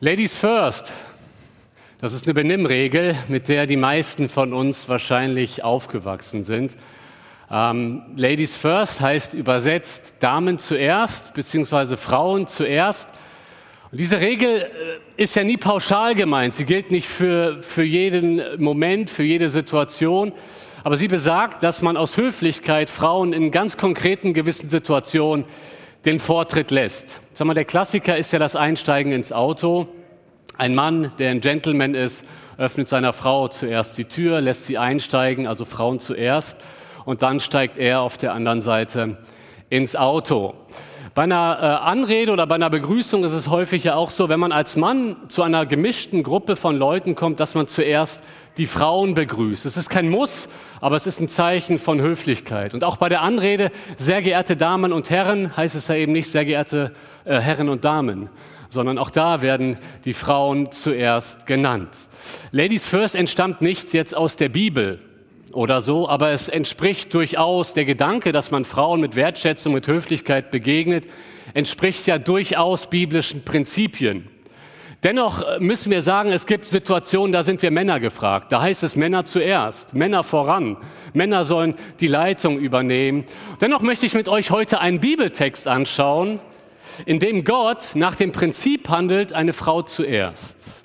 Ladies first. Das ist eine Benimmregel, mit der die meisten von uns wahrscheinlich aufgewachsen sind. Ähm, Ladies first heißt übersetzt Damen zuerst, beziehungsweise Frauen zuerst. Und diese Regel äh, ist ja nie pauschal gemeint. Sie gilt nicht für, für jeden Moment, für jede Situation. Aber sie besagt, dass man aus Höflichkeit Frauen in ganz konkreten gewissen Situationen den Vortritt lässt. Sag mal, der Klassiker ist ja das Einsteigen ins Auto. Ein Mann, der ein Gentleman ist, öffnet seiner Frau zuerst die Tür, lässt sie einsteigen, also Frauen zuerst, und dann steigt er auf der anderen Seite ins Auto. Bei einer äh, Anrede oder bei einer Begrüßung ist es häufig ja auch so, wenn man als Mann zu einer gemischten Gruppe von Leuten kommt, dass man zuerst die Frauen begrüßt. Es ist kein Muss, aber es ist ein Zeichen von Höflichkeit. Und auch bei der Anrede, sehr geehrte Damen und Herren, heißt es ja eben nicht sehr geehrte äh, Herren und Damen, sondern auch da werden die Frauen zuerst genannt. Ladies First entstammt nicht jetzt aus der Bibel oder so, aber es entspricht durchaus der Gedanke, dass man Frauen mit Wertschätzung, mit Höflichkeit begegnet, entspricht ja durchaus biblischen Prinzipien. Dennoch äh, müssen wir sagen, es gibt Situationen, da sind wir Männer gefragt. Da heißt es Männer zuerst, Männer voran. Männer sollen die Leitung übernehmen. Dennoch möchte ich mit euch heute einen Bibeltext anschauen, in dem Gott nach dem Prinzip handelt, eine Frau zuerst.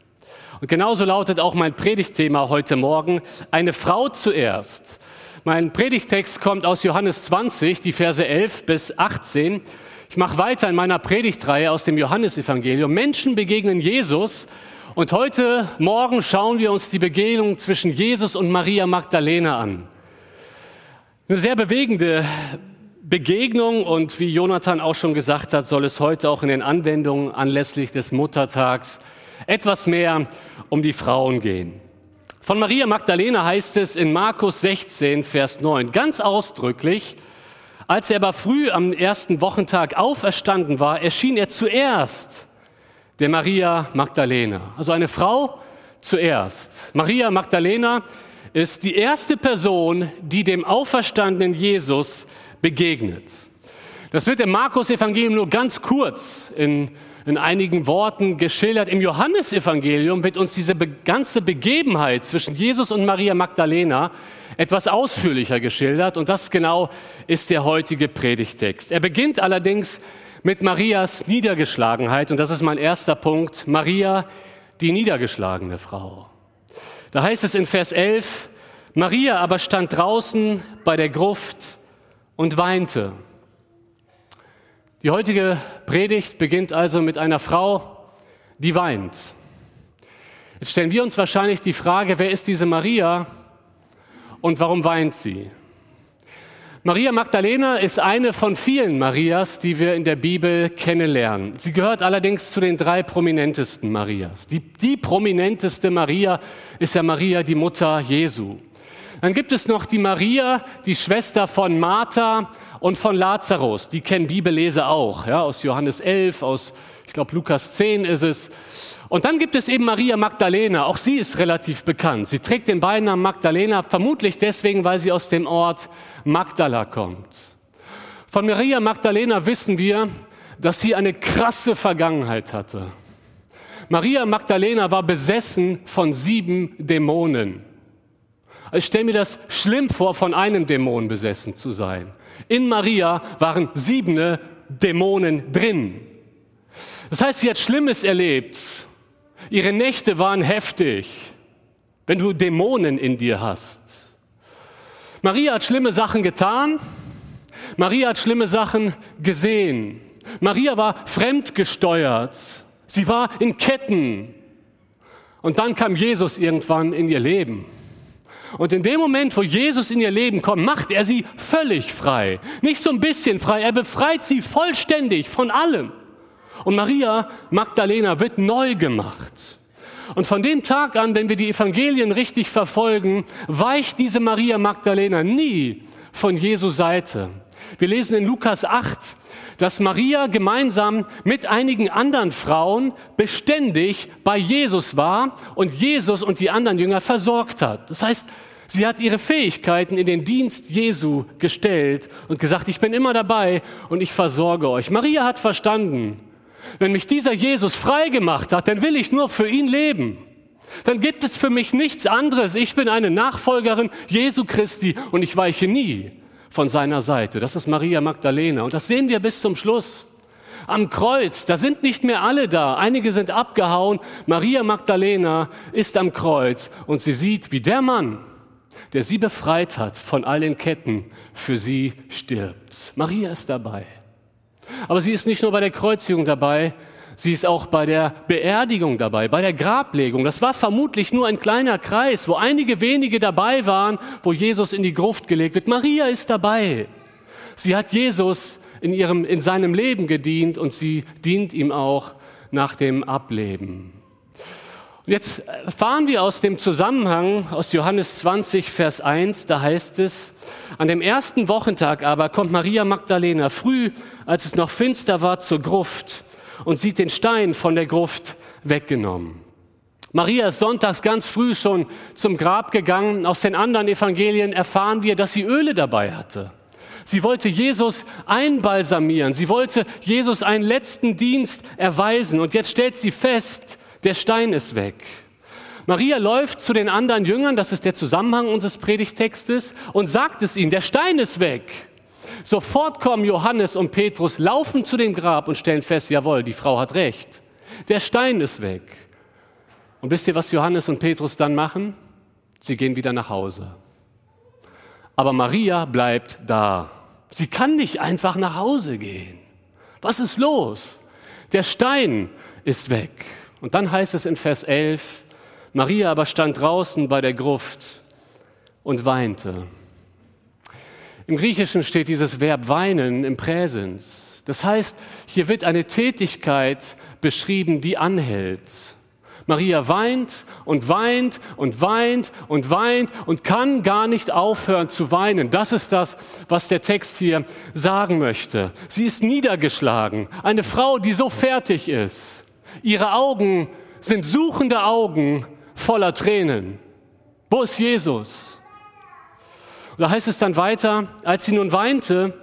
Und genauso lautet auch mein Predigtthema heute Morgen, eine Frau zuerst. Mein Predigtext kommt aus Johannes 20, die Verse 11 bis 18. Ich mache weiter in meiner Predigtreihe aus dem Johannesevangelium. Menschen begegnen Jesus und heute Morgen schauen wir uns die Begegnung zwischen Jesus und Maria Magdalena an. Eine sehr bewegende Begegnung und wie Jonathan auch schon gesagt hat, soll es heute auch in den Anwendungen anlässlich des Muttertags etwas mehr um die Frauen gehen. Von Maria Magdalena heißt es in Markus 16, Vers 9 ganz ausdrücklich, als er aber früh am ersten Wochentag auferstanden war, erschien er zuerst der Maria Magdalena. Also eine Frau zuerst. Maria Magdalena ist die erste Person, die dem auferstandenen Jesus begegnet. Das wird im Markus-Evangelium nur ganz kurz in, in einigen Worten geschildert. Im Johannesevangelium wird uns diese ganze Begebenheit zwischen Jesus und Maria Magdalena etwas ausführlicher geschildert und das genau ist der heutige Predigtext. Er beginnt allerdings mit Marias Niedergeschlagenheit und das ist mein erster Punkt. Maria, die niedergeschlagene Frau. Da heißt es in Vers 11, Maria aber stand draußen bei der Gruft und weinte. Die heutige Predigt beginnt also mit einer Frau, die weint. Jetzt stellen wir uns wahrscheinlich die Frage, wer ist diese Maria? Und warum weint sie? Maria Magdalena ist eine von vielen Marias, die wir in der Bibel kennenlernen. Sie gehört allerdings zu den drei prominentesten Marias. Die, die prominenteste Maria ist ja Maria, die Mutter Jesu. Dann gibt es noch die Maria, die Schwester von Martha und von Lazarus. Die kennen Bibelleser auch, ja, aus Johannes 11, aus, ich glaube, Lukas 10 ist es. Und dann gibt es eben Maria Magdalena, auch sie ist relativ bekannt. Sie trägt den Beinamen Magdalena, vermutlich deswegen, weil sie aus dem Ort Magdala kommt. Von Maria Magdalena wissen wir, dass sie eine krasse Vergangenheit hatte. Maria Magdalena war besessen von sieben Dämonen. Ich stelle mir das schlimm vor, von einem Dämon besessen zu sein. In Maria waren siebene Dämonen drin. Das heißt, sie hat Schlimmes erlebt Ihre Nächte waren heftig, wenn du Dämonen in dir hast. Maria hat schlimme Sachen getan. Maria hat schlimme Sachen gesehen. Maria war fremdgesteuert. Sie war in Ketten. Und dann kam Jesus irgendwann in ihr Leben. Und in dem Moment, wo Jesus in ihr Leben kommt, macht er sie völlig frei. Nicht so ein bisschen frei, er befreit sie vollständig von allem. Und Maria Magdalena wird neu gemacht. Und von dem Tag an, wenn wir die Evangelien richtig verfolgen, weicht diese Maria Magdalena nie von Jesu Seite. Wir lesen in Lukas 8, dass Maria gemeinsam mit einigen anderen Frauen beständig bei Jesus war und Jesus und die anderen Jünger versorgt hat. Das heißt, sie hat ihre Fähigkeiten in den Dienst Jesu gestellt und gesagt, ich bin immer dabei und ich versorge euch. Maria hat verstanden, Wenn mich dieser Jesus frei gemacht hat, dann will ich nur für ihn leben. Dann gibt es für mich nichts anderes. Ich bin eine Nachfolgerin Jesu Christi und ich weiche nie von seiner Seite. Das ist Maria Magdalena und das sehen wir bis zum Schluss. Am Kreuz, da sind nicht mehr alle da. Einige sind abgehauen. Maria Magdalena ist am Kreuz und sie sieht, wie der Mann, der sie befreit hat von allen Ketten, für sie stirbt. Maria ist dabei. Aber sie ist nicht nur bei der Kreuzigung dabei, sie ist auch bei der Beerdigung dabei, bei der Grablegung. Das war vermutlich nur ein kleiner Kreis, wo einige wenige dabei waren, wo Jesus in die Gruft gelegt wird. Maria ist dabei. Sie hat Jesus in, ihrem, in seinem Leben gedient und sie dient ihm auch nach dem Ableben. Jetzt erfahren wir aus dem Zusammenhang aus Johannes 20, Vers 1, da heißt es, an dem ersten Wochentag aber kommt Maria Magdalena früh, als es noch finster war, zur Gruft und sieht den Stein von der Gruft weggenommen. Maria ist sonntags ganz früh schon zum Grab gegangen. Aus den anderen Evangelien erfahren wir, dass sie Öle dabei hatte. Sie wollte Jesus einbalsamieren. Sie wollte Jesus einen letzten Dienst erweisen. Und jetzt stellt sie fest, der Stein ist weg. Maria läuft zu den anderen Jüngern, das ist der Zusammenhang unseres Predigtextes, und sagt es ihnen, der Stein ist weg. Sofort kommen Johannes und Petrus, laufen zu dem Grab und stellen fest, jawohl, die Frau hat recht. Der Stein ist weg. Und wisst ihr, was Johannes und Petrus dann machen? Sie gehen wieder nach Hause. Aber Maria bleibt da. Sie kann nicht einfach nach Hause gehen. Was ist los? Der Stein ist weg. Und dann heißt es in Vers 11, Maria aber stand draußen bei der Gruft und weinte. Im Griechischen steht dieses Verb weinen im Präsens. Das heißt, hier wird eine Tätigkeit beschrieben, die anhält. Maria weint und weint und weint und weint und kann gar nicht aufhören zu weinen. Das ist das, was der Text hier sagen möchte. Sie ist niedergeschlagen. Eine Frau, die so fertig ist. Ihre Augen sind suchende Augen voller Tränen. Wo ist Jesus? Und da heißt es dann weiter, als sie nun weinte,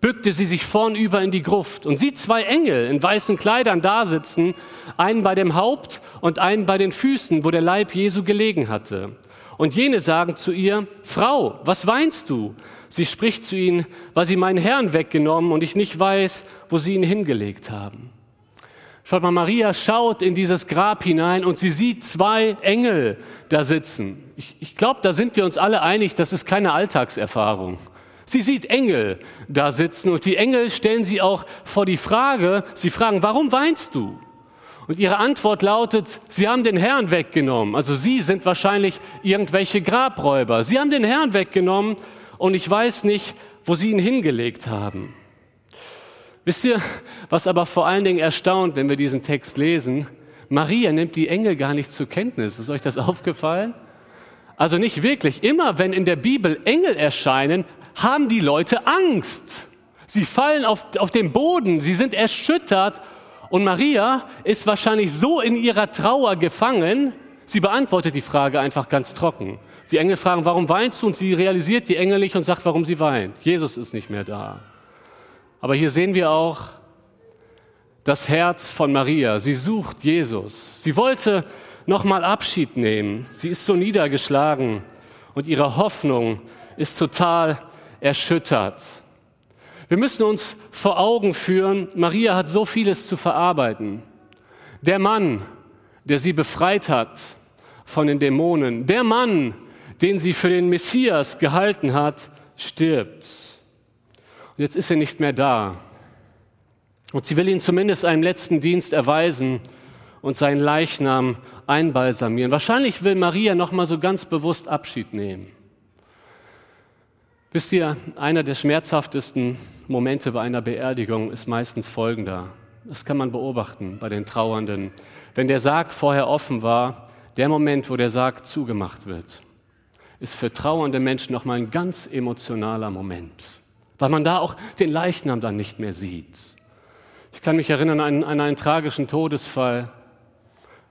bückte sie sich vornüber in die Gruft und sieht zwei Engel in weißen Kleidern dasitzen, einen bei dem Haupt und einen bei den Füßen, wo der Leib Jesu gelegen hatte. Und jene sagen zu ihr, Frau, was weinst du? Sie spricht zu ihnen, weil sie meinen Herrn weggenommen und ich nicht weiß, wo sie ihn hingelegt haben. Schaut mal, Maria schaut in dieses Grab hinein und sie sieht zwei Engel da sitzen. Ich, ich glaube, da sind wir uns alle einig, das ist keine Alltagserfahrung. Sie sieht Engel da sitzen und die Engel stellen sie auch vor die Frage, sie fragen, warum weinst du? Und ihre Antwort lautet, sie haben den Herrn weggenommen. Also sie sind wahrscheinlich irgendwelche Grabräuber. Sie haben den Herrn weggenommen und ich weiß nicht, wo sie ihn hingelegt haben. Wisst ihr, was aber vor allen Dingen erstaunt, wenn wir diesen Text lesen? Maria nimmt die Engel gar nicht zur Kenntnis. Ist euch das aufgefallen? Also nicht wirklich. Immer wenn in der Bibel Engel erscheinen, haben die Leute Angst. Sie fallen auf, auf den Boden, sie sind erschüttert. Und Maria ist wahrscheinlich so in ihrer Trauer gefangen, sie beantwortet die Frage einfach ganz trocken. Die Engel fragen, warum weinst du? Und sie realisiert die Engel nicht und sagt, warum sie weint. Jesus ist nicht mehr da. Aber hier sehen wir auch das Herz von Maria. Sie sucht Jesus. Sie wollte nochmal Abschied nehmen. Sie ist so niedergeschlagen und ihre Hoffnung ist total erschüttert. Wir müssen uns vor Augen führen, Maria hat so vieles zu verarbeiten. Der Mann, der sie befreit hat von den Dämonen, der Mann, den sie für den Messias gehalten hat, stirbt. Und jetzt ist er nicht mehr da. Und sie will ihm zumindest einen letzten Dienst erweisen und seinen Leichnam einbalsamieren. Wahrscheinlich will Maria noch mal so ganz bewusst Abschied nehmen. Wisst ihr, einer der schmerzhaftesten Momente bei einer Beerdigung ist meistens folgender. Das kann man beobachten bei den Trauernden. Wenn der Sarg vorher offen war, der Moment, wo der Sarg zugemacht wird, ist für trauernde Menschen noch mal ein ganz emotionaler Moment weil man da auch den Leichnam dann nicht mehr sieht. Ich kann mich erinnern an, an einen tragischen Todesfall,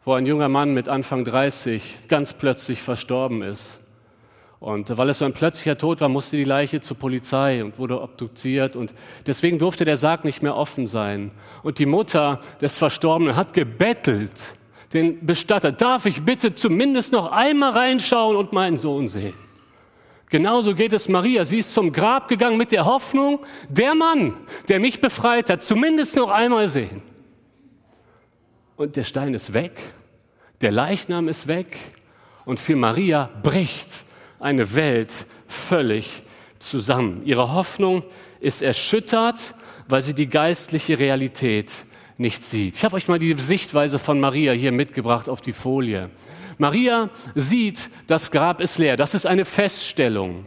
wo ein junger Mann mit Anfang 30 ganz plötzlich verstorben ist. Und weil es so ein plötzlicher Tod war, musste die Leiche zur Polizei und wurde obduziert. Und deswegen durfte der Sarg nicht mehr offen sein. Und die Mutter des Verstorbenen hat gebettelt, den Bestatter, darf ich bitte zumindest noch einmal reinschauen und meinen Sohn sehen? Genauso geht es Maria. Sie ist zum Grab gegangen mit der Hoffnung, der Mann, der mich befreit hat, zumindest noch einmal sehen. Und der Stein ist weg, der Leichnam ist weg und für Maria bricht eine Welt völlig zusammen. Ihre Hoffnung ist erschüttert, weil sie die geistliche Realität nicht sieht. Ich habe euch mal die Sichtweise von Maria hier mitgebracht auf die Folie. Maria sieht, das Grab ist leer. Das ist eine Feststellung.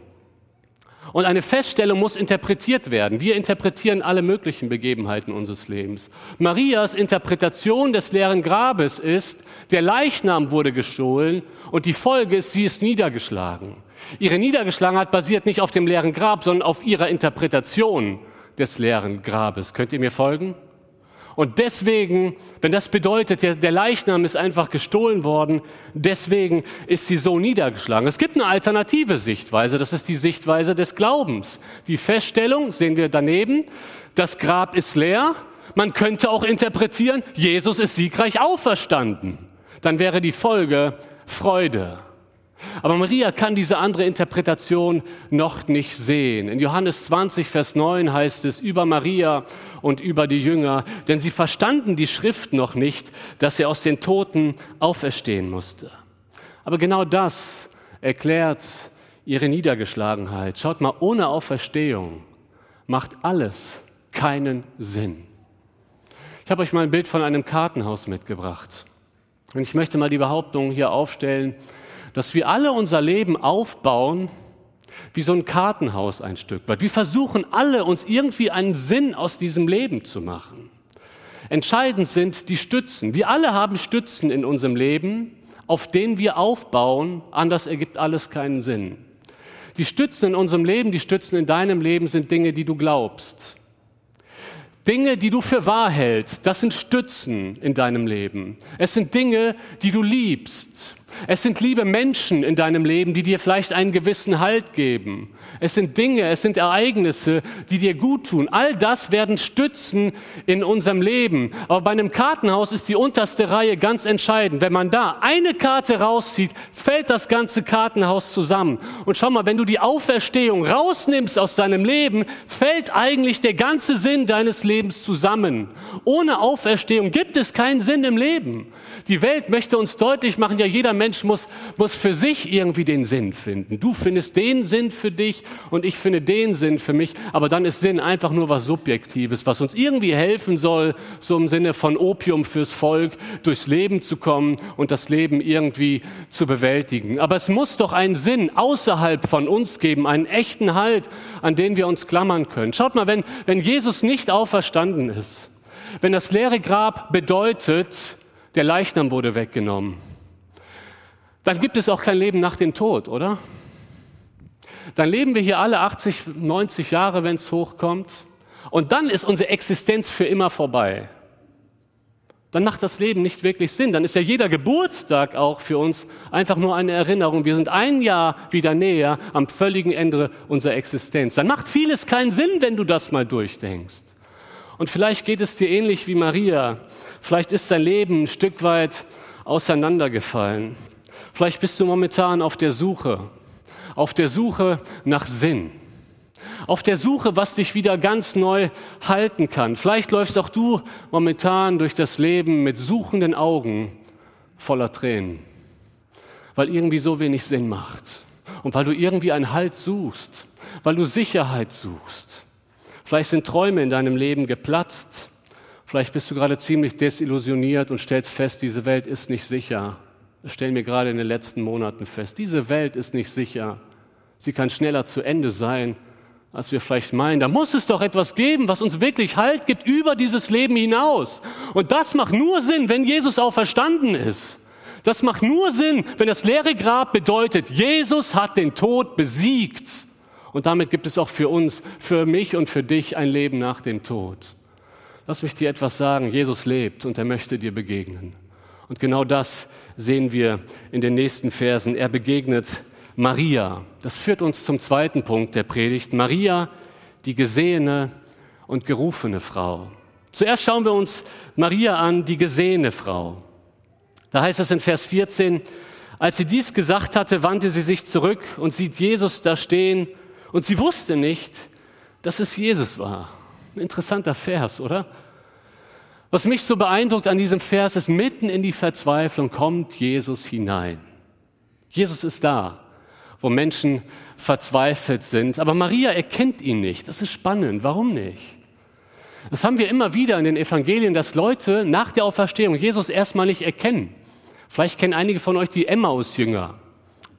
Und eine Feststellung muss interpretiert werden. Wir interpretieren alle möglichen Begebenheiten unseres Lebens. Marias Interpretation des leeren Grabes ist, der Leichnam wurde gestohlen und die Folge ist, sie ist niedergeschlagen. Ihre Niedergeschlagenheit basiert nicht auf dem leeren Grab, sondern auf ihrer Interpretation des leeren Grabes. Könnt ihr mir folgen? Und deswegen, wenn das bedeutet, der Leichnam ist einfach gestohlen worden, deswegen ist sie so niedergeschlagen. Es gibt eine alternative Sichtweise, das ist die Sichtweise des Glaubens. Die Feststellung, sehen wir daneben, das Grab ist leer. Man könnte auch interpretieren, Jesus ist siegreich auferstanden. Dann wäre die Folge Freude. Aber Maria kann diese andere Interpretation noch nicht sehen. In Johannes 20, Vers 9 heißt es über Maria und über die Jünger, denn sie verstanden die Schrift noch nicht, dass er aus den Toten auferstehen musste. Aber genau das erklärt ihre Niedergeschlagenheit. Schaut mal, ohne Auferstehung macht alles keinen Sinn. Ich habe euch mal ein Bild von einem Kartenhaus mitgebracht. Und ich möchte mal die Behauptung hier aufstellen, dass wir alle unser Leben aufbauen wie so ein Kartenhaus ein Stück weit. Wir versuchen alle, uns irgendwie einen Sinn aus diesem Leben zu machen. Entscheidend sind die Stützen. Wir alle haben Stützen in unserem Leben, auf denen wir aufbauen. Anders ergibt alles keinen Sinn. Die Stützen in unserem Leben, die Stützen in deinem Leben sind Dinge, die du glaubst. Dinge, die du für wahr hältst, das sind Stützen in deinem Leben. Es sind Dinge, die du liebst. Es sind liebe Menschen in deinem Leben, die dir vielleicht einen gewissen Halt geben. Es sind Dinge, es sind Ereignisse, die dir gut tun. All das werden Stützen in unserem Leben. Aber bei einem Kartenhaus ist die unterste Reihe ganz entscheidend. Wenn man da eine Karte rauszieht, fällt das ganze Kartenhaus zusammen. Und schau mal, wenn du die Auferstehung rausnimmst aus deinem Leben, fällt eigentlich der ganze Sinn deines Lebens zusammen. Ohne Auferstehung gibt es keinen Sinn im Leben. Die Welt möchte uns deutlich machen, ja, jeder Mensch muss, muss für sich irgendwie den Sinn finden. Du findest den Sinn für dich und ich finde den Sinn für mich. Aber dann ist Sinn einfach nur was Subjektives, was uns irgendwie helfen soll, so im Sinne von Opium fürs Volk, durchs Leben zu kommen und das Leben irgendwie zu bewältigen. Aber es muss doch einen Sinn außerhalb von uns geben, einen echten Halt, an den wir uns klammern können. Schaut mal, wenn, wenn Jesus nicht auferstanden ist, wenn das leere Grab bedeutet, der Leichnam wurde weggenommen. Dann gibt es auch kein Leben nach dem Tod, oder? Dann leben wir hier alle 80, 90 Jahre, wenn es hochkommt. Und dann ist unsere Existenz für immer vorbei. Dann macht das Leben nicht wirklich Sinn. Dann ist ja jeder Geburtstag auch für uns einfach nur eine Erinnerung. Wir sind ein Jahr wieder näher am völligen Ende unserer Existenz. Dann macht vieles keinen Sinn, wenn du das mal durchdenkst. Und vielleicht geht es dir ähnlich wie Maria. Vielleicht ist dein Leben ein Stück weit auseinandergefallen. Vielleicht bist du momentan auf der Suche, auf der Suche nach Sinn, auf der Suche, was dich wieder ganz neu halten kann. Vielleicht läufst auch du momentan durch das Leben mit suchenden Augen voller Tränen, weil irgendwie so wenig Sinn macht und weil du irgendwie einen Halt suchst, weil du Sicherheit suchst. Vielleicht sind Träume in deinem Leben geplatzt. Vielleicht bist du gerade ziemlich desillusioniert und stellst fest, diese Welt ist nicht sicher. Das stellen wir gerade in den letzten Monaten fest. Diese Welt ist nicht sicher. Sie kann schneller zu Ende sein, als wir vielleicht meinen. Da muss es doch etwas geben, was uns wirklich Halt gibt über dieses Leben hinaus. Und das macht nur Sinn, wenn Jesus auferstanden ist. Das macht nur Sinn, wenn das leere Grab bedeutet, Jesus hat den Tod besiegt. Und damit gibt es auch für uns, für mich und für dich ein Leben nach dem Tod. Lass mich dir etwas sagen. Jesus lebt und er möchte dir begegnen. Und genau das sehen wir in den nächsten Versen. Er begegnet Maria. Das führt uns zum zweiten Punkt der Predigt. Maria, die gesehene und gerufene Frau. Zuerst schauen wir uns Maria an, die gesehene Frau. Da heißt es in Vers 14, als sie dies gesagt hatte, wandte sie sich zurück und sieht Jesus da stehen und sie wusste nicht, dass es Jesus war. Ein interessanter Vers, oder? Was mich so beeindruckt an diesem Vers ist, mitten in die Verzweiflung kommt Jesus hinein. Jesus ist da, wo Menschen verzweifelt sind. Aber Maria erkennt ihn nicht. Das ist spannend. Warum nicht? Das haben wir immer wieder in den Evangelien, dass Leute nach der Auferstehung Jesus erstmal nicht erkennen. Vielleicht kennen einige von euch die Emmaus-Jünger,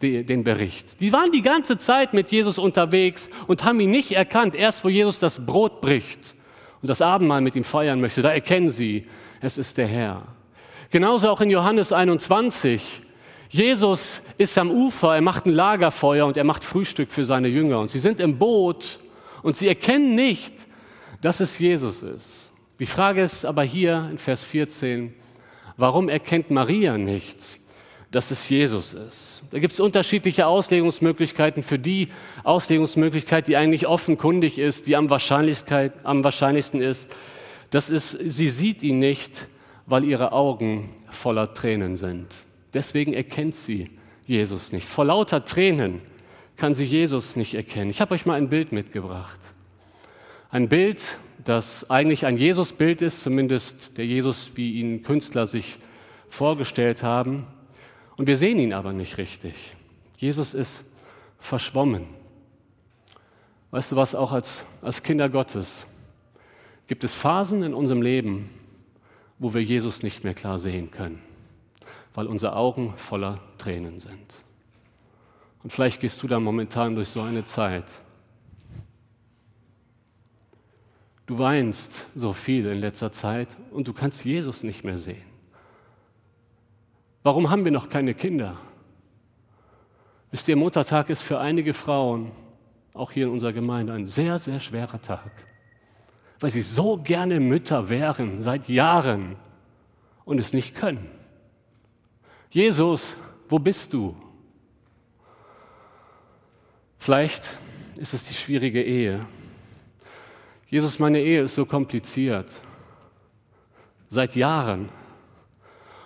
den Bericht. Die waren die ganze Zeit mit Jesus unterwegs und haben ihn nicht erkannt. Erst wo Jesus das Brot bricht und das Abendmahl mit ihm feiern möchte, da erkennen sie, es ist der Herr. Genauso auch in Johannes 21. Jesus ist am Ufer, er macht ein Lagerfeuer und er macht Frühstück für seine Jünger. Und sie sind im Boot und sie erkennen nicht, dass es Jesus ist. Die Frage ist aber hier in Vers 14, warum erkennt Maria nicht, dass es Jesus ist? Da gibt es unterschiedliche Auslegungsmöglichkeiten. Für die Auslegungsmöglichkeit, die eigentlich offenkundig ist, die am, Wahrscheinlichkeit, am wahrscheinlichsten ist, das ist, sie sieht ihn nicht, weil ihre Augen voller Tränen sind. Deswegen erkennt sie Jesus nicht. Vor lauter Tränen kann sie Jesus nicht erkennen. Ich habe euch mal ein Bild mitgebracht. Ein Bild, das eigentlich ein Jesusbild ist, zumindest der Jesus, wie ihn Künstler sich vorgestellt haben. Und wir sehen ihn aber nicht richtig. Jesus ist verschwommen. Weißt du was, auch als, als Kinder Gottes gibt es Phasen in unserem Leben, wo wir Jesus nicht mehr klar sehen können, weil unsere Augen voller Tränen sind. Und vielleicht gehst du da momentan durch so eine Zeit. Du weinst so viel in letzter Zeit und du kannst Jesus nicht mehr sehen. Warum haben wir noch keine Kinder? Wisst ihr, Muttertag ist für einige Frauen, auch hier in unserer Gemeinde, ein sehr, sehr schwerer Tag, weil sie so gerne Mütter wären seit Jahren und es nicht können. Jesus, wo bist du? Vielleicht ist es die schwierige Ehe, Jesus, meine Ehe ist so kompliziert. Seit Jahren.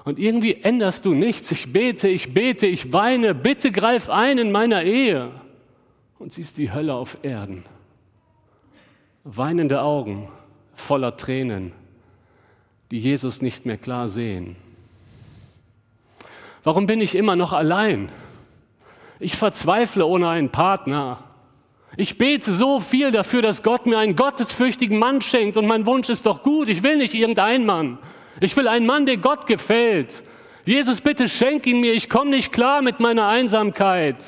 Und irgendwie änderst du nichts. Ich bete, ich bete, ich weine. Bitte greif ein in meiner Ehe. Und siehst die Hölle auf Erden. Weinende Augen voller Tränen, die Jesus nicht mehr klar sehen. Warum bin ich immer noch allein? Ich verzweifle ohne einen Partner. Ich bete so viel dafür, dass Gott mir einen gottesfürchtigen Mann schenkt und mein Wunsch ist doch gut. Ich will nicht irgendeinen Mann. Ich will einen Mann, der Gott gefällt. Jesus, bitte schenk ihn mir. Ich komme nicht klar mit meiner Einsamkeit.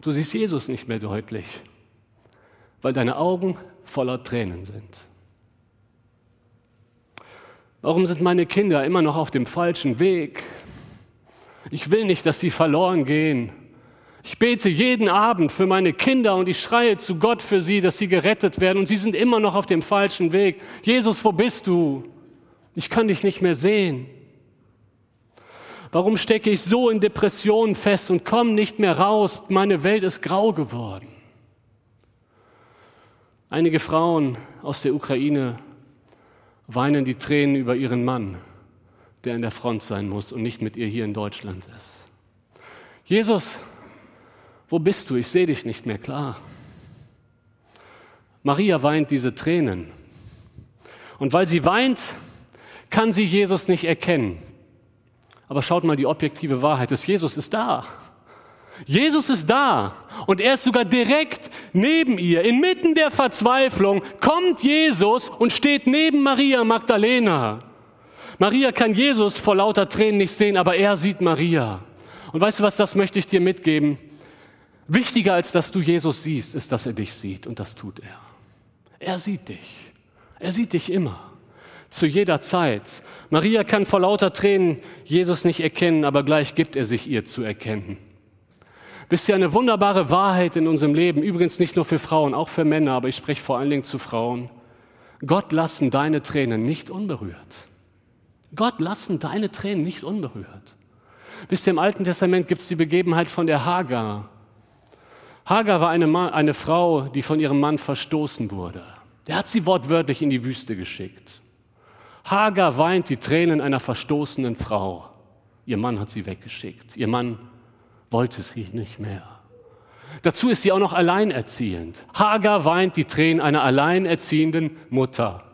Du siehst Jesus nicht mehr deutlich, weil deine Augen voller Tränen sind. Warum sind meine Kinder immer noch auf dem falschen Weg? Ich will nicht, dass sie verloren gehen. Ich bete jeden Abend für meine Kinder und ich schreie zu Gott für sie, dass sie gerettet werden und sie sind immer noch auf dem falschen Weg. Jesus, wo bist du? Ich kann dich nicht mehr sehen. Warum stecke ich so in Depressionen fest und komme nicht mehr raus? Meine Welt ist grau geworden. Einige Frauen aus der Ukraine weinen die Tränen über ihren Mann, der an der Front sein muss und nicht mit ihr hier in Deutschland ist. Jesus, wo bist du? Ich sehe dich nicht mehr klar. Maria weint diese Tränen. Und weil sie weint, kann sie Jesus nicht erkennen. Aber schaut mal, die objektive Wahrheit ist, Jesus ist da. Jesus ist da und er ist sogar direkt neben ihr. Inmitten der Verzweiflung kommt Jesus und steht neben Maria Magdalena. Maria kann Jesus vor lauter Tränen nicht sehen, aber er sieht Maria. Und weißt du was, das möchte ich dir mitgeben. Wichtiger als dass du Jesus siehst, ist, dass er dich sieht und das tut er. Er sieht dich. Er sieht dich immer. Zu jeder Zeit. Maria kann vor lauter Tränen Jesus nicht erkennen, aber gleich gibt er sich ihr zu erkennen. Wisst ihr, eine wunderbare Wahrheit in unserem Leben, übrigens nicht nur für Frauen, auch für Männer, aber ich spreche vor allen Dingen zu Frauen. Gott lassen deine Tränen nicht unberührt. Gott lassen deine Tränen nicht unberührt. Ihr, im Alten Testament gibt es die Begebenheit von der Hagar. Hagar war eine, Ma eine Frau, die von ihrem Mann verstoßen wurde. Der hat sie wortwörtlich in die Wüste geschickt. Hagar weint die Tränen einer verstoßenen Frau. Ihr Mann hat sie weggeschickt. Ihr Mann wollte sie nicht mehr. Dazu ist sie auch noch alleinerziehend. Hagar weint die Tränen einer alleinerziehenden Mutter.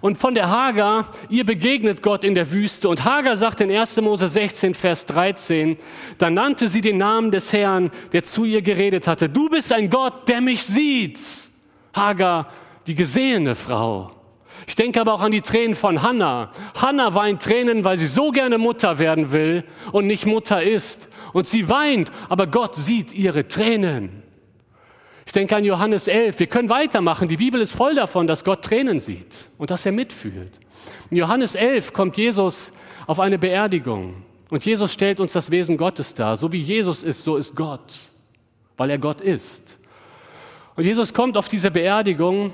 Und von der Hagar, ihr begegnet Gott in der Wüste. Und Hagar sagt in 1. Mose 16, Vers 13, da nannte sie den Namen des Herrn, der zu ihr geredet hatte. Du bist ein Gott, der mich sieht. Hagar, die gesehene Frau. Ich denke aber auch an die Tränen von Hannah. Hannah weint Tränen, weil sie so gerne Mutter werden will und nicht Mutter ist. Und sie weint, aber Gott sieht ihre Tränen. Ich denke an Johannes 11. Wir können weitermachen. Die Bibel ist voll davon, dass Gott Tränen sieht und dass er mitfühlt. In Johannes 11 kommt Jesus auf eine Beerdigung und Jesus stellt uns das Wesen Gottes dar. So wie Jesus ist, so ist Gott, weil er Gott ist. Und Jesus kommt auf diese Beerdigung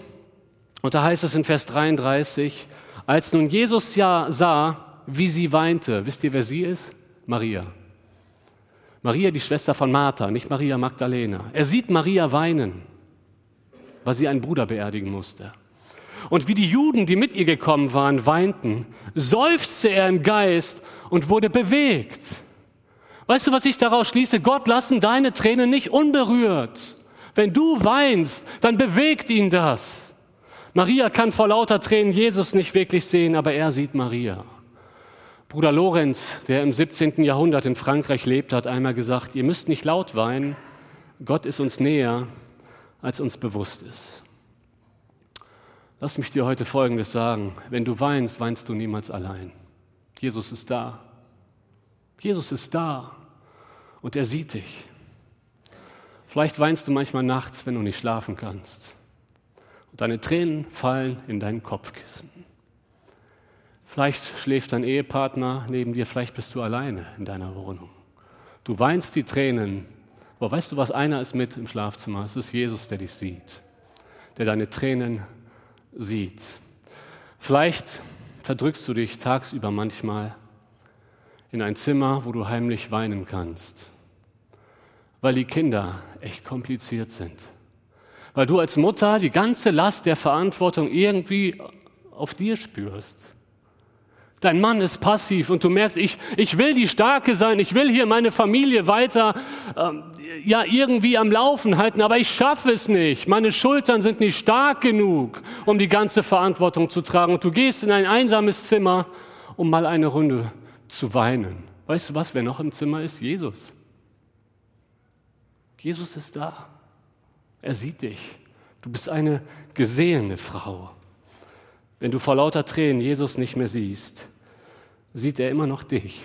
und da heißt es in Vers 33, als nun Jesus ja sah, wie sie weinte, wisst ihr, wer sie ist? Maria. Maria, die Schwester von Martha, nicht Maria Magdalena. Er sieht Maria weinen, weil sie einen Bruder beerdigen musste. Und wie die Juden, die mit ihr gekommen waren, weinten, seufzte er im Geist und wurde bewegt. Weißt du, was ich daraus schließe? Gott lassen deine Tränen nicht unberührt. Wenn du weinst, dann bewegt ihn das. Maria kann vor lauter Tränen Jesus nicht wirklich sehen, aber er sieht Maria. Bruder Lorenz, der im 17. Jahrhundert in Frankreich lebt, hat einmal gesagt, ihr müsst nicht laut weinen, Gott ist uns näher, als uns bewusst ist. Lass mich dir heute Folgendes sagen. Wenn du weinst, weinst du niemals allein. Jesus ist da. Jesus ist da und er sieht dich. Vielleicht weinst du manchmal nachts, wenn du nicht schlafen kannst. Deine Tränen fallen in dein Kopfkissen. Vielleicht schläft dein Ehepartner neben dir, vielleicht bist du alleine in deiner Wohnung. Du weinst die Tränen, aber weißt du, was einer ist mit im Schlafzimmer? Es ist Jesus, der dich sieht, der deine Tränen sieht. Vielleicht verdrückst du dich tagsüber manchmal in ein Zimmer, wo du heimlich weinen kannst, weil die Kinder echt kompliziert sind. Weil du als Mutter die ganze Last der Verantwortung irgendwie auf dir spürst. Dein Mann ist passiv und du merkst, ich, ich will die Starke sein, ich will hier meine Familie weiter ähm, ja irgendwie am Laufen halten, aber ich schaffe es nicht. Meine Schultern sind nicht stark genug, um die ganze Verantwortung zu tragen. Und du gehst in ein einsames Zimmer, um mal eine Runde zu weinen. Weißt du was, wer noch im Zimmer ist? Jesus. Jesus ist da. Er sieht dich. Du bist eine gesehene Frau. Wenn du vor lauter Tränen Jesus nicht mehr siehst, sieht er immer noch dich.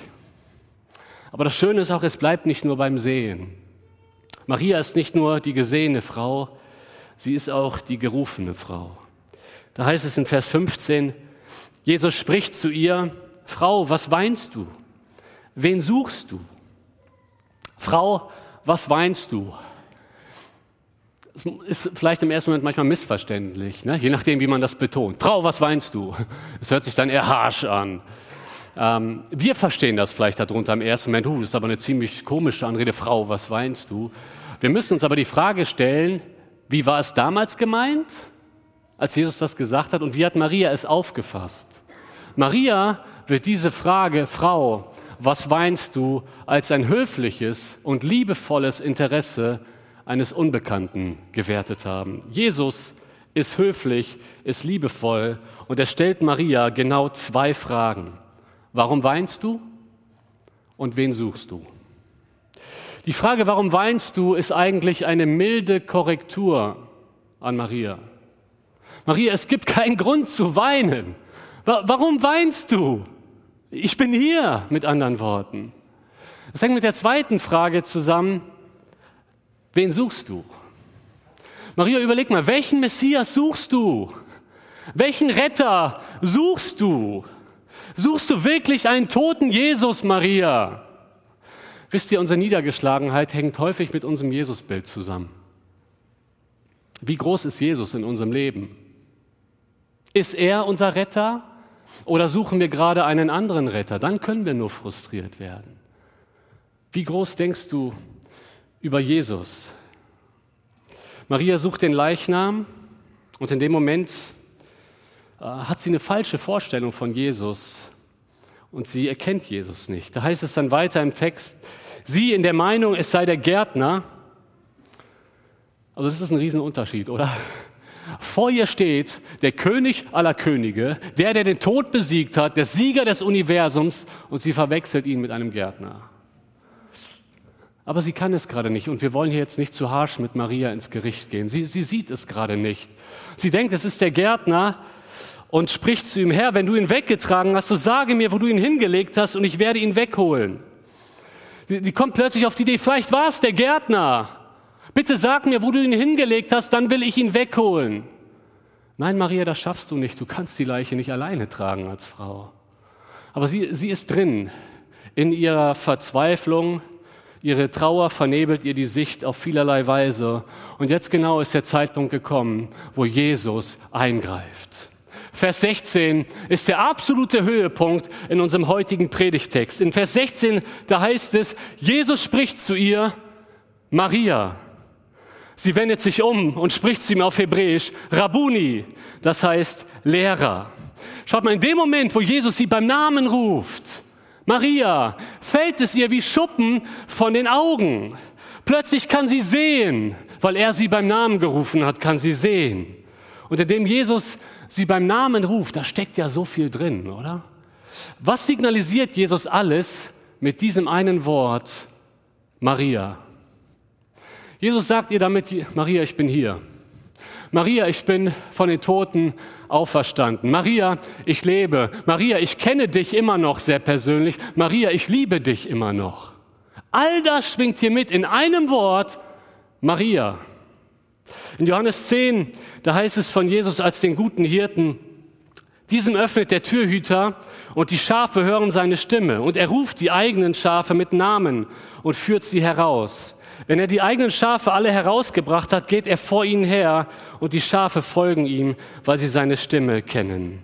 Aber das Schöne ist auch, es bleibt nicht nur beim Sehen. Maria ist nicht nur die gesehene Frau, sie ist auch die gerufene Frau. Da heißt es in Vers 15, Jesus spricht zu ihr, Frau, was weinst du? Wen suchst du? Frau, was weinst du? Das ist vielleicht im ersten Moment manchmal missverständlich, ne? je nachdem, wie man das betont. Frau, was weinst du? Es hört sich dann eher harsch an. Ähm, wir verstehen das vielleicht darunter im ersten Moment, uh, das ist aber eine ziemlich komische Anrede, Frau, was weinst du? Wir müssen uns aber die Frage stellen, wie war es damals gemeint, als Jesus das gesagt hat und wie hat Maria es aufgefasst? Maria wird diese Frage, Frau, was weinst du, als ein höfliches und liebevolles Interesse eines Unbekannten gewertet haben. Jesus ist höflich, ist liebevoll und er stellt Maria genau zwei Fragen. Warum weinst du? Und wen suchst du? Die Frage, warum weinst du, ist eigentlich eine milde Korrektur an Maria. Maria, es gibt keinen Grund zu weinen. Warum weinst du? Ich bin hier, mit anderen Worten. Das hängt mit der zweiten Frage zusammen. Wen suchst du? Maria, überleg mal, welchen Messias suchst du? Welchen Retter suchst du? Suchst du wirklich einen toten Jesus, Maria? Wisst ihr, unsere Niedergeschlagenheit hängt häufig mit unserem Jesusbild zusammen. Wie groß ist Jesus in unserem Leben? Ist er unser Retter oder suchen wir gerade einen anderen Retter? Dann können wir nur frustriert werden. Wie groß denkst du über Jesus? Maria sucht den Leichnam und in dem Moment äh, hat sie eine falsche Vorstellung von Jesus und sie erkennt Jesus nicht. Da heißt es dann weiter im Text, sie in der Meinung, es sei der Gärtner. Also das ist ein Riesenunterschied, oder? Vor ihr steht der König aller Könige, der, der den Tod besiegt hat, der Sieger des Universums und sie verwechselt ihn mit einem Gärtner. Aber sie kann es gerade nicht und wir wollen hier jetzt nicht zu harsch mit Maria ins Gericht gehen. Sie, sie sieht es gerade nicht. Sie denkt, es ist der Gärtner und spricht zu ihm, Herr, wenn du ihn weggetragen hast, so sage mir, wo du ihn hingelegt hast und ich werde ihn wegholen. Die, die kommt plötzlich auf die Idee, vielleicht war es der Gärtner. Bitte sag mir, wo du ihn hingelegt hast, dann will ich ihn wegholen. Nein, Maria, das schaffst du nicht. Du kannst die Leiche nicht alleine tragen als Frau. Aber sie, sie ist drin. In ihrer Verzweiflung, ihre Trauer vernebelt ihr die Sicht auf vielerlei Weise. Und jetzt genau ist der Zeitpunkt gekommen, wo Jesus eingreift. Vers 16 ist der absolute Höhepunkt in unserem heutigen Predigtext. In Vers 16, da heißt es, Jesus spricht zu ihr, Maria. Sie wendet sich um und spricht zu ihm auf Hebräisch, Rabuni, das heißt Lehrer. Schaut mal, in dem Moment, wo Jesus sie beim Namen ruft, Maria, fällt es ihr wie Schuppen von den Augen. Plötzlich kann sie sehen, weil er sie beim Namen gerufen hat, kann sie sehen. Und indem Jesus sie beim Namen ruft, da steckt ja so viel drin, oder? Was signalisiert Jesus alles mit diesem einen Wort, Maria? Jesus sagt ihr damit, Maria, ich bin hier. Maria, ich bin von den Toten auferstanden. Maria, ich lebe. Maria, ich kenne dich immer noch sehr persönlich. Maria, ich liebe dich immer noch. All das schwingt hier mit in einem Wort, Maria. In Johannes 10, da heißt es von Jesus als den guten Hirten, diesem öffnet der Türhüter und die Schafe hören seine Stimme und er ruft die eigenen Schafe mit Namen und führt sie heraus. Wenn er die eigenen Schafe alle herausgebracht hat, geht er vor ihnen her und die Schafe folgen ihm, weil sie seine Stimme kennen.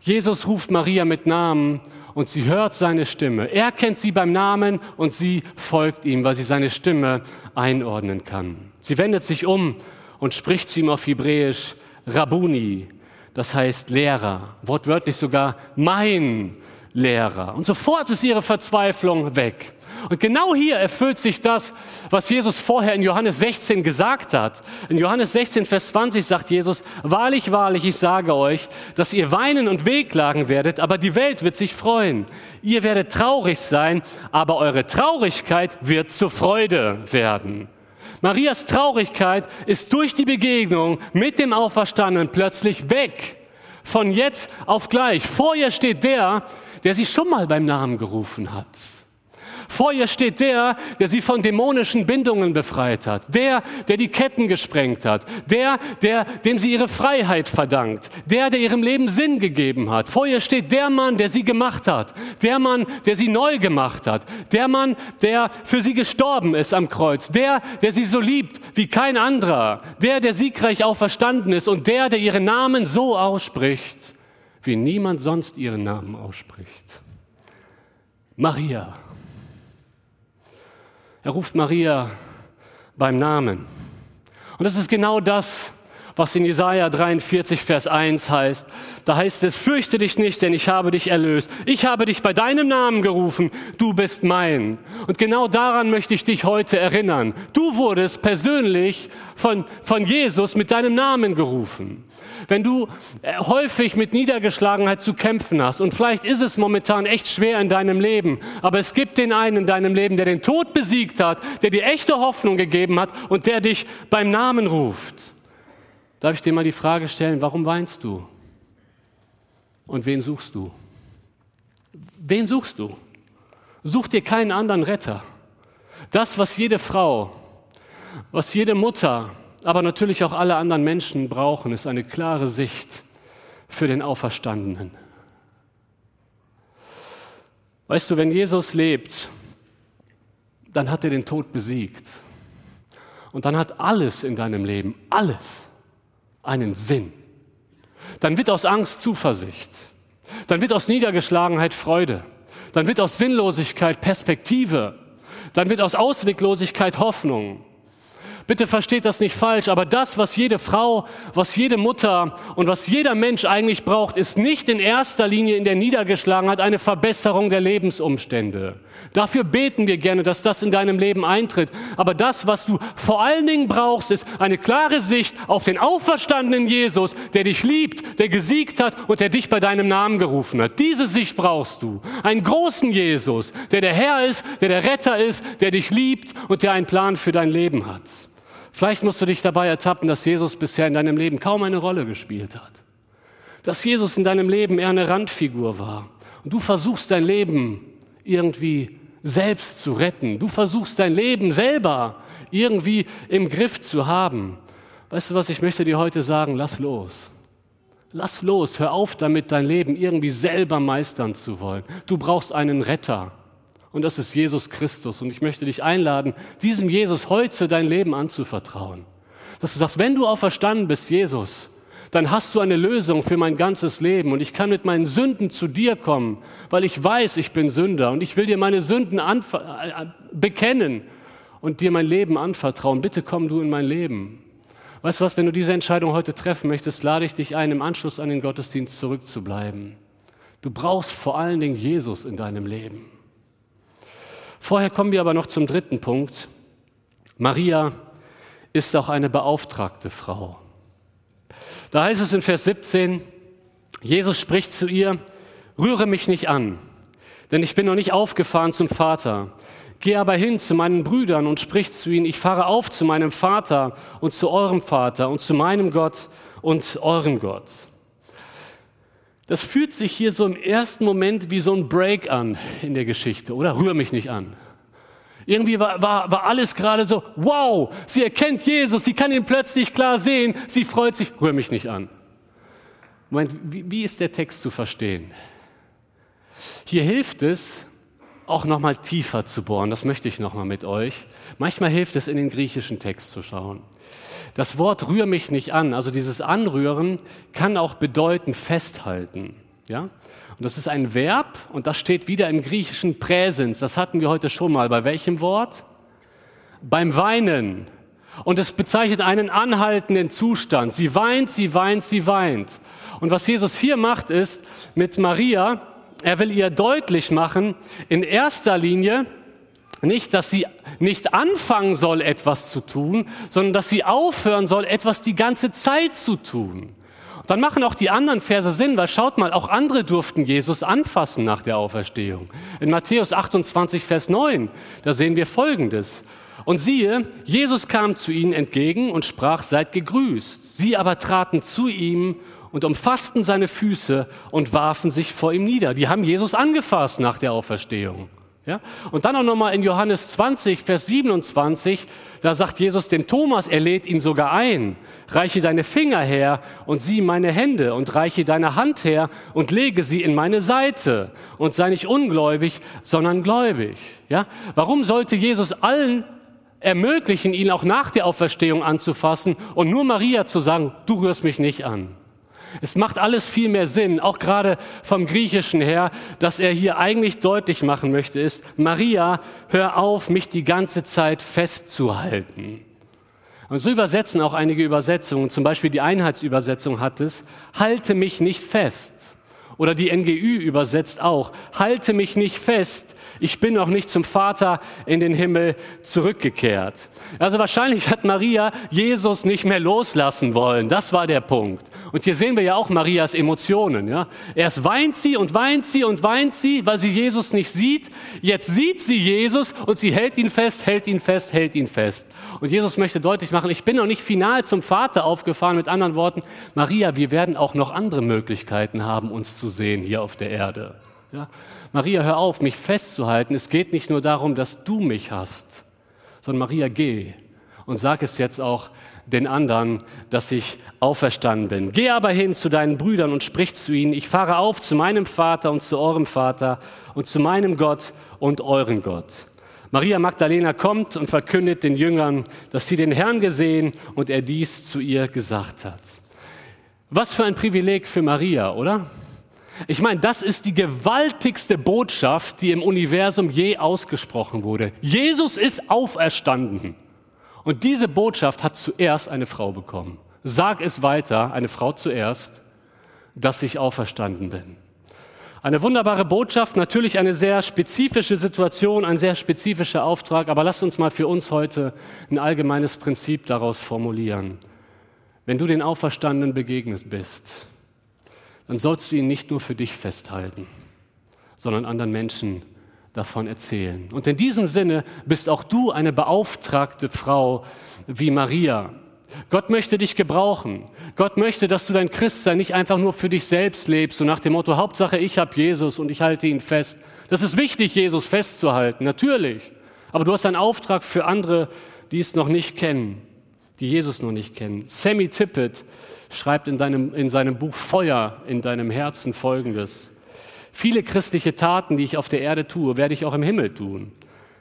Jesus ruft Maria mit Namen und sie hört seine Stimme. Er kennt sie beim Namen und sie folgt ihm, weil sie seine Stimme einordnen kann. Sie wendet sich um und spricht zu ihm auf Hebräisch Rabuni, das heißt Lehrer, wortwörtlich sogar mein Lehrer. Und sofort ist ihre Verzweiflung weg. Und genau hier erfüllt sich das, was Jesus vorher in Johannes 16 gesagt hat. In Johannes 16, Vers 20 sagt Jesus, wahrlich, wahrlich, ich sage euch, dass ihr weinen und wehklagen werdet, aber die Welt wird sich freuen. Ihr werdet traurig sein, aber eure Traurigkeit wird zur Freude werden. Marias Traurigkeit ist durch die Begegnung mit dem Auferstandenen plötzlich weg. Von jetzt auf gleich. Vor ihr steht der, der sie schon mal beim Namen gerufen hat. Vor ihr steht der, der sie von dämonischen Bindungen befreit hat, der, der die Ketten gesprengt hat, der, der, dem sie ihre Freiheit verdankt, der, der ihrem Leben Sinn gegeben hat. Vor ihr steht der Mann, der sie gemacht hat, der Mann, der sie neu gemacht hat, der Mann, der für sie gestorben ist am Kreuz, der, der sie so liebt wie kein anderer, der, der siegreich auferstanden ist und der, der ihren Namen so ausspricht, wie niemand sonst ihren Namen ausspricht. Maria. Er ruft Maria beim Namen. Und das ist genau das, was in Jesaja 43, Vers 1 heißt. Da heißt es, fürchte dich nicht, denn ich habe dich erlöst. Ich habe dich bei deinem Namen gerufen. Du bist mein. Und genau daran möchte ich dich heute erinnern. Du wurdest persönlich von, von Jesus mit deinem Namen gerufen wenn du äh, häufig mit Niedergeschlagenheit zu kämpfen hast und vielleicht ist es momentan echt schwer in deinem Leben, aber es gibt den einen in deinem Leben, der den Tod besiegt hat, der dir echte Hoffnung gegeben hat und der dich beim Namen ruft. Darf ich dir mal die Frage stellen, warum weinst du? Und wen suchst du? Wen suchst du? Such dir keinen anderen Retter. Das, was jede Frau, was jede Mutter, aber natürlich auch alle anderen Menschen brauchen, ist eine klare Sicht für den Auferstandenen. Weißt du, wenn Jesus lebt, dann hat er den Tod besiegt. Und dann hat alles in deinem Leben, alles, einen Sinn. Dann wird aus Angst Zuversicht. Dann wird aus Niedergeschlagenheit Freude. Dann wird aus Sinnlosigkeit Perspektive. dann wird aus Ausweglosigkeit Hoffnung. Bitte versteht das nicht falsch, aber das, was jede Frau, was jede Mutter und was jeder Mensch eigentlich braucht, ist nicht in erster Linie in der Niedergeschlagenheit eine Verbesserung der Lebensumstände. Dafür beten wir gerne, dass das in deinem Leben eintritt. Aber das, was du vor allen Dingen brauchst, ist eine klare Sicht auf den auferstandenen Jesus, der dich liebt, der gesiegt hat und der dich bei deinem Namen gerufen hat. Diese Sicht brauchst du. Einen großen Jesus, der der Herr ist, der der Retter ist, der dich liebt und der einen Plan für dein Leben hat. Vielleicht musst du dich dabei ertappen, dass Jesus bisher in deinem Leben kaum eine Rolle gespielt hat. Dass Jesus in deinem Leben eher eine Randfigur war. Und du versuchst dein Leben irgendwie selbst zu retten. Du versuchst dein Leben selber irgendwie im Griff zu haben. Weißt du was, ich möchte dir heute sagen, lass los. Lass los, hör auf damit, dein Leben irgendwie selber meistern zu wollen. Du brauchst einen Retter und das ist Jesus Christus. Und ich möchte dich einladen, diesem Jesus heute dein Leben anzuvertrauen. Dass du sagst, wenn du auferstanden bist, Jesus, dann hast du eine Lösung für mein ganzes Leben und ich kann mit meinen Sünden zu dir kommen, weil ich weiß, ich bin Sünder und ich will dir meine Sünden äh, bekennen und dir mein Leben anvertrauen. Bitte komm du in mein Leben. Weißt du was, wenn du diese Entscheidung heute treffen möchtest, lade ich dich ein, im Anschluss an den Gottesdienst zurückzubleiben. Du brauchst vor allen Dingen Jesus in deinem Leben. Vorher kommen wir aber noch zum dritten Punkt. Maria ist auch eine beauftragte Frau. Da heißt es in Vers 17, Jesus spricht zu ihr, rühre mich nicht an, denn ich bin noch nicht aufgefahren zum Vater. Geh aber hin zu meinen Brüdern und sprich zu ihnen, ich fahre auf zu meinem Vater und zu eurem Vater und zu meinem Gott und eurem Gott. Das fühlt sich hier so im ersten Moment wie so ein Break an in der Geschichte, oder? Rühr mich nicht an. Irgendwie war, war, war alles gerade so, wow, sie erkennt Jesus, sie kann ihn plötzlich klar sehen, sie freut sich, rühr mich nicht an. Moment, wie, wie ist der Text zu verstehen? Hier hilft es, auch nochmal tiefer zu bohren, das möchte ich nochmal mit euch. Manchmal hilft es, in den griechischen Text zu schauen. Das Wort rühr mich nicht an, also dieses Anrühren, kann auch bedeuten festhalten. Ja? Und das ist ein Verb und das steht wieder im griechischen Präsens. Das hatten wir heute schon mal. Bei welchem Wort? Beim Weinen. Und es bezeichnet einen anhaltenden Zustand. Sie weint, sie weint, sie weint. Und was Jesus hier macht, ist mit Maria, er will ihr deutlich machen, in erster Linie, nicht, dass sie nicht anfangen soll, etwas zu tun, sondern dass sie aufhören soll, etwas die ganze Zeit zu tun. Dann machen auch die anderen Verse Sinn, weil schaut mal, auch andere durften Jesus anfassen nach der Auferstehung. In Matthäus 28, Vers 9, da sehen wir Folgendes. Und siehe, Jesus kam zu ihnen entgegen und sprach, seid gegrüßt. Sie aber traten zu ihm und umfassten seine Füße und warfen sich vor ihm nieder. Die haben Jesus angefasst nach der Auferstehung. Ja? Und dann auch nochmal in Johannes 20, Vers 27, da sagt Jesus dem Thomas, er lädt ihn sogar ein, reiche deine Finger her und sieh meine Hände und reiche deine Hand her und lege sie in meine Seite und sei nicht ungläubig, sondern gläubig. Ja? Warum sollte Jesus allen ermöglichen, ihn auch nach der Auferstehung anzufassen und nur Maria zu sagen, du rührst mich nicht an? Es macht alles viel mehr Sinn, auch gerade vom Griechischen her, dass er hier eigentlich deutlich machen möchte, ist, Maria, hör auf, mich die ganze Zeit festzuhalten. Und so übersetzen auch einige Übersetzungen, zum Beispiel die Einheitsübersetzung hat es, halte mich nicht fest. Oder die NGÜ übersetzt auch, halte mich nicht fest, ich bin noch nicht zum Vater in den Himmel zurückgekehrt. Also wahrscheinlich hat Maria Jesus nicht mehr loslassen wollen. Das war der Punkt. Und hier sehen wir ja auch Marias Emotionen. Ja? Erst weint sie und weint sie und weint sie, weil sie Jesus nicht sieht. Jetzt sieht sie Jesus und sie hält ihn fest, hält ihn fest, hält ihn fest. Und Jesus möchte deutlich machen, ich bin noch nicht final zum Vater aufgefahren. Mit anderen Worten, Maria, wir werden auch noch andere Möglichkeiten haben, uns zu sehen hier auf der Erde. Ja? Maria, hör auf, mich festzuhalten. Es geht nicht nur darum, dass du mich hast, sondern Maria, geh und sag es jetzt auch den anderen, dass ich auferstanden bin. Geh aber hin zu deinen Brüdern und sprich zu ihnen, ich fahre auf zu meinem Vater und zu eurem Vater und zu meinem Gott und euren Gott. Maria Magdalena kommt und verkündet den Jüngern, dass sie den Herrn gesehen und er dies zu ihr gesagt hat. Was für ein Privileg für Maria, oder? Ich meine, das ist die gewaltigste Botschaft, die im Universum je ausgesprochen wurde. Jesus ist auferstanden. Und diese Botschaft hat zuerst eine Frau bekommen. Sag es weiter, eine Frau zuerst, dass ich auferstanden bin. Eine wunderbare Botschaft, natürlich eine sehr spezifische Situation, ein sehr spezifischer Auftrag, aber lass uns mal für uns heute ein allgemeines Prinzip daraus formulieren. Wenn du den Auferstandenen begegnet bist, dann sollst du ihn nicht nur für dich festhalten, sondern anderen Menschen davon erzählen. Und in diesem Sinne bist auch du eine beauftragte Frau wie Maria. Gott möchte dich gebrauchen. Gott möchte, dass du dein Christsein nicht einfach nur für dich selbst lebst, so nach dem Motto, Hauptsache ich habe Jesus und ich halte ihn fest. Das ist wichtig, Jesus festzuhalten, natürlich. Aber du hast einen Auftrag für andere, die es noch nicht kennen, die Jesus noch nicht kennen. Sammy Tippett schreibt in, deinem, in seinem Buch Feuer in deinem Herzen Folgendes. Viele christliche Taten, die ich auf der Erde tue, werde ich auch im Himmel tun.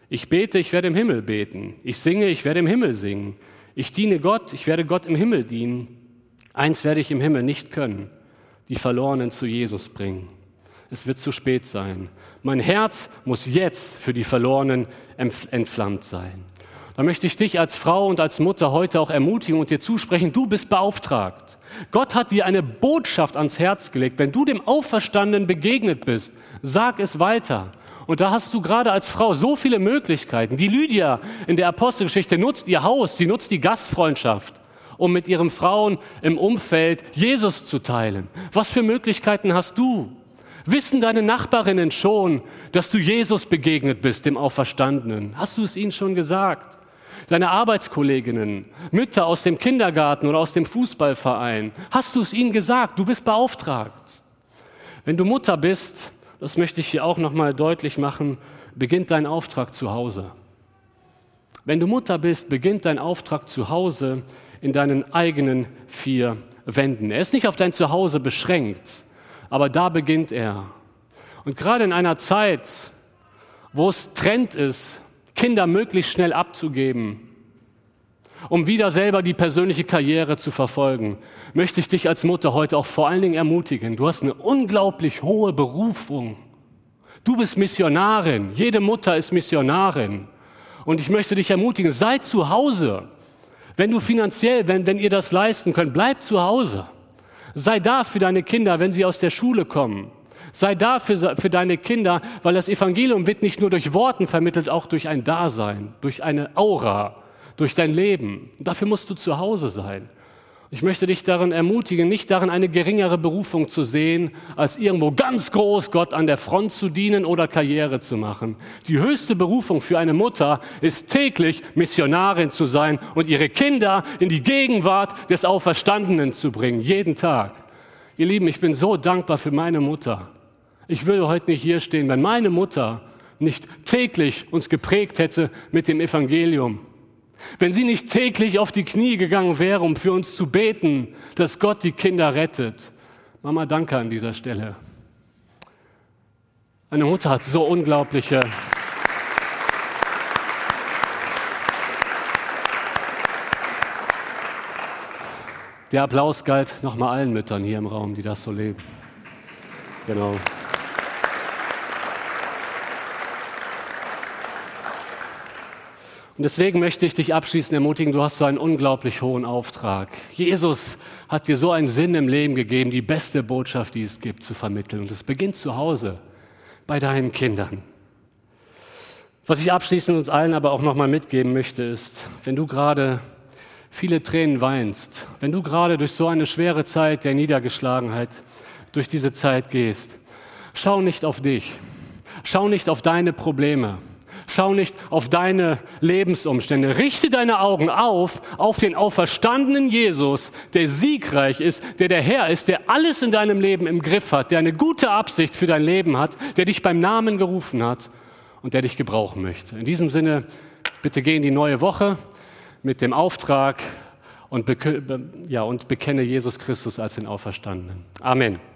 Ich bete, ich werde im Himmel beten. Ich singe, ich werde im Himmel singen. Ich diene Gott, ich werde Gott im Himmel dienen. Eins werde ich im Himmel nicht können, die Verlorenen zu Jesus bringen. Es wird zu spät sein. Mein Herz muss jetzt für die Verlorenen entflammt sein. Da möchte ich dich als Frau und als Mutter heute auch ermutigen und dir zusprechen, du bist beauftragt. Gott hat dir eine Botschaft ans Herz gelegt. Wenn du dem Auferstandenen begegnet bist, sag es weiter. Und da hast du gerade als Frau so viele Möglichkeiten. Die Lydia in der Apostelgeschichte nutzt ihr Haus, sie nutzt die Gastfreundschaft, um mit ihren Frauen im Umfeld Jesus zu teilen. Was für Möglichkeiten hast du? Wissen deine Nachbarinnen schon, dass du Jesus begegnet bist, dem Auferstandenen? Hast du es ihnen schon gesagt? Deine Arbeitskolleginnen, Mütter aus dem Kindergarten oder aus dem Fußballverein? Hast du es ihnen gesagt? Du bist beauftragt. Wenn du Mutter bist, das möchte ich hier auch nochmal deutlich machen, beginnt dein Auftrag zu Hause. Wenn du Mutter bist, beginnt dein Auftrag zu Hause in deinen eigenen vier Wänden. Er ist nicht auf dein Zuhause beschränkt, aber da beginnt er. Und gerade in einer Zeit, wo es Trend ist, Kinder möglichst schnell abzugeben, um wieder selber die persönliche Karriere zu verfolgen, möchte ich dich als Mutter heute auch vor allen Dingen ermutigen. Du hast eine unglaublich hohe Berufung. Du bist Missionarin. Jede Mutter ist Missionarin. Und ich möchte dich ermutigen, sei zu Hause. Wenn du finanziell, wenn, wenn ihr das leisten könnt, bleib zu Hause. Sei da für deine Kinder, wenn sie aus der Schule kommen. Sei da für, für deine Kinder, weil das Evangelium wird nicht nur durch Worten vermittelt, auch durch ein Dasein, durch eine Aura, durch dein Leben. Dafür musst du zu Hause sein. Ich möchte dich darin ermutigen, nicht darin eine geringere Berufung zu sehen, als irgendwo ganz groß Gott an der Front zu dienen oder Karriere zu machen. Die höchste Berufung für eine Mutter ist täglich Missionarin zu sein und ihre Kinder in die Gegenwart des Auferstandenen zu bringen, jeden Tag. Ihr Lieben, ich bin so dankbar für meine Mutter. Ich würde heute nicht hier stehen, wenn meine Mutter nicht täglich uns geprägt hätte mit dem Evangelium. Wenn sie nicht täglich auf die Knie gegangen wäre, um für uns zu beten, dass Gott die Kinder rettet. Mama, danke an dieser Stelle. Meine Mutter hat so unglaubliche Der Applaus galt nochmal allen Müttern hier im Raum, die das so leben. Genau. Und deswegen möchte ich dich abschließend ermutigen, du hast so einen unglaublich hohen Auftrag. Jesus hat dir so einen Sinn im Leben gegeben, die beste Botschaft, die es gibt, zu vermitteln. Und es beginnt zu Hause, bei deinen Kindern. Was ich abschließend uns allen aber auch nochmal mitgeben möchte, ist, wenn du gerade viele Tränen weinst, wenn du gerade durch so eine schwere Zeit der Niedergeschlagenheit durch diese Zeit gehst, schau nicht auf dich, schau nicht auf deine Probleme, Schau nicht auf deine Lebensumstände. Richte deine Augen auf, auf den auferstandenen Jesus, der siegreich ist, der der Herr ist, der alles in deinem Leben im Griff hat, der eine gute Absicht für dein Leben hat, der dich beim Namen gerufen hat und der dich gebrauchen möchte. In diesem Sinne, bitte geh in die neue Woche mit dem Auftrag und, ja, und bekenne Jesus Christus als den Auferstandenen. Amen.